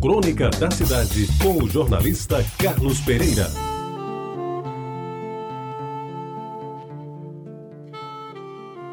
Crônica da Cidade, com o jornalista Carlos Pereira.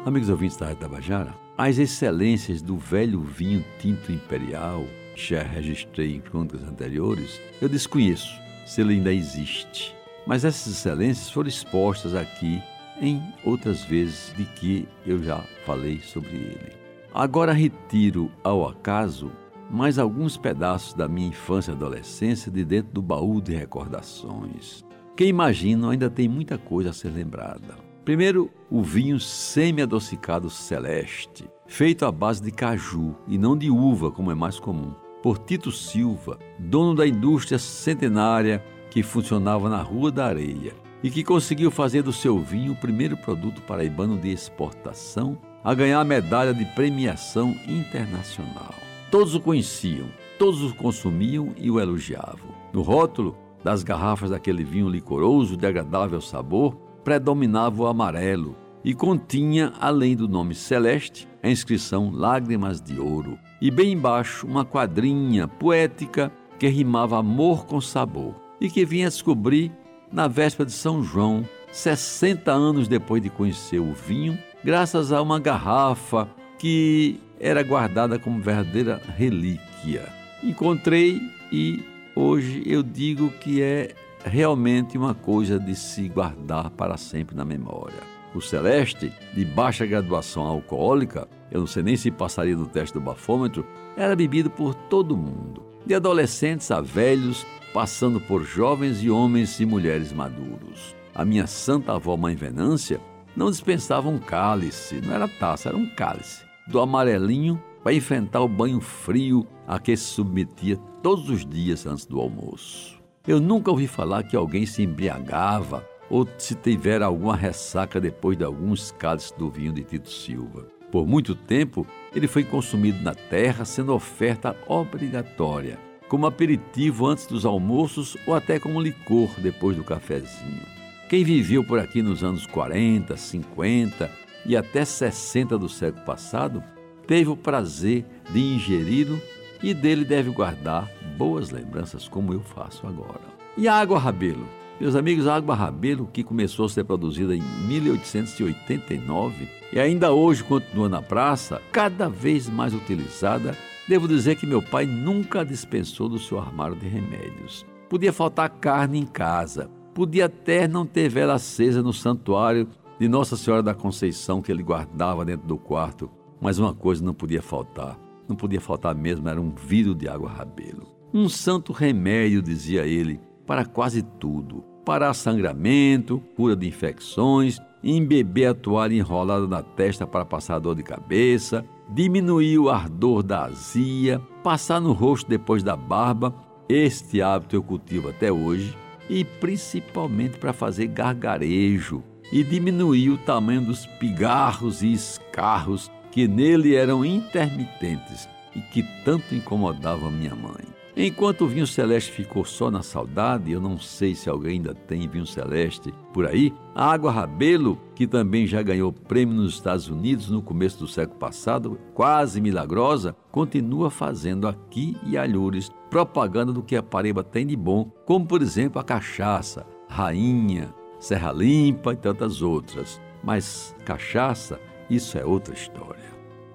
Amigos ouvintes da Rádio Tabajara, as excelências do velho vinho tinto imperial, que já registrei em crônicas anteriores, eu desconheço se ele ainda existe. Mas essas excelências foram expostas aqui em outras vezes de que eu já falei sobre ele. Agora retiro ao acaso mais alguns pedaços da minha infância e adolescência de dentro do baú de recordações. Quem imagina ainda tem muita coisa a ser lembrada. Primeiro, o vinho semi-adocicado celeste, feito à base de caju e não de uva, como é mais comum, por Tito Silva, dono da indústria centenária que funcionava na Rua da Areia e que conseguiu fazer do seu vinho o primeiro produto paraibano de exportação a ganhar a medalha de premiação internacional. Todos o conheciam, todos o consumiam e o elogiavam. No rótulo das garrafas daquele vinho licoroso de agradável sabor, predominava o amarelo e continha, além do nome celeste, a inscrição Lágrimas de Ouro. E bem embaixo, uma quadrinha poética que rimava amor com sabor e que vinha descobrir na véspera de São João, 60 anos depois de conhecer o vinho, graças a uma garrafa que era guardada como verdadeira relíquia. Encontrei e hoje eu digo que é realmente uma coisa de se guardar para sempre na memória. O Celeste, de baixa graduação alcoólica, eu não sei nem se passaria no teste do bafômetro, era bebido por todo mundo, de adolescentes a velhos, passando por jovens e homens e mulheres maduros. A minha santa avó Mãe Venância não dispensava um cálice, não era taça, era um cálice do amarelinho para enfrentar o banho frio a que se submetia todos os dias antes do almoço. Eu nunca ouvi falar que alguém se embriagava ou se tiver alguma ressaca depois de alguns cálices do vinho de Tito Silva. Por muito tempo, ele foi consumido na terra, sendo oferta obrigatória, como aperitivo antes dos almoços ou até como licor depois do cafezinho. Quem viveu por aqui nos anos 40, 50 e até 60 do século passado, teve o prazer de ingeri-lo e dele deve guardar boas lembranças, como eu faço agora. E a água Rabelo? Meus amigos, a água Rabelo, que começou a ser produzida em 1889 e ainda hoje continua na praça, cada vez mais utilizada, devo dizer que meu pai nunca dispensou do seu armário de remédios. Podia faltar carne em casa, podia até não ter vela acesa no santuário de Nossa Senhora da Conceição que ele guardava dentro do quarto, mas uma coisa não podia faltar. Não podia faltar mesmo, era um vidro de água rabelo. Um santo remédio, dizia ele, para quase tudo. Para sangramento, cura de infecções, embeber a toalha enrolada na testa para passar dor de cabeça, diminuir o ardor da azia, passar no rosto depois da barba. Este hábito eu cultivo até hoje e principalmente para fazer gargarejo, e diminuiu o tamanho dos pigarros e escarros que nele eram intermitentes e que tanto incomodavam minha mãe. Enquanto o vinho celeste ficou só na saudade, eu não sei se alguém ainda tem vinho celeste por aí, a água Rabelo, que também já ganhou prêmio nos Estados Unidos no começo do século passado, quase milagrosa, continua fazendo aqui e alhures propaganda do que a Paraíba tem de bom, como por exemplo a cachaça, rainha, Serra Limpa e tantas outras. Mas cachaça, isso é outra história.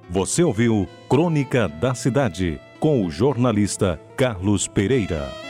Você ouviu Crônica da Cidade com o jornalista Carlos Pereira.